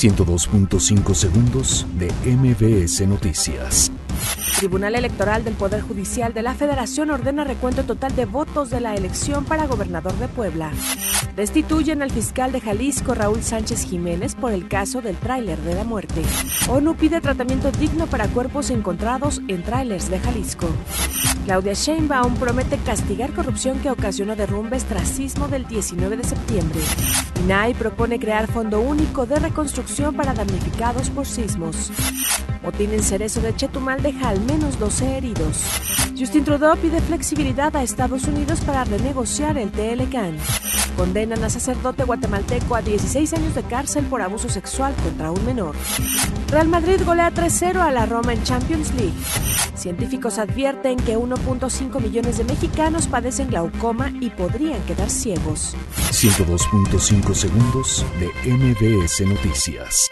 102.5 segundos de MBS Noticias. Tribunal Electoral del Poder Judicial de la Federación ordena recuento total de votos de la elección para gobernador de Puebla. Destituyen al fiscal de Jalisco Raúl Sánchez Jiménez por el caso del tráiler de la muerte. ONU pide tratamiento digno para cuerpos encontrados en tráilers de Jalisco. Claudia Sheinbaum promete castigar corrupción que ocasionó derrumbes tras sismo del 19 de septiembre. INAI propone crear fondo único de reconstrucción para damnificados por sismos. Motín en Cerezo de Chetumal deja al menos 12 heridos. Justin Trudeau pide flexibilidad a Estados Unidos para renegociar el TLCAN. Condenan a sacerdote guatemalteco a 16 años de cárcel por abuso sexual contra un menor. Real Madrid golea 3-0 a la Roma en Champions League. Científicos advierten que 1.5 millones de mexicanos padecen glaucoma y podrían quedar ciegos. 102.5 segundos de MBS Noticias.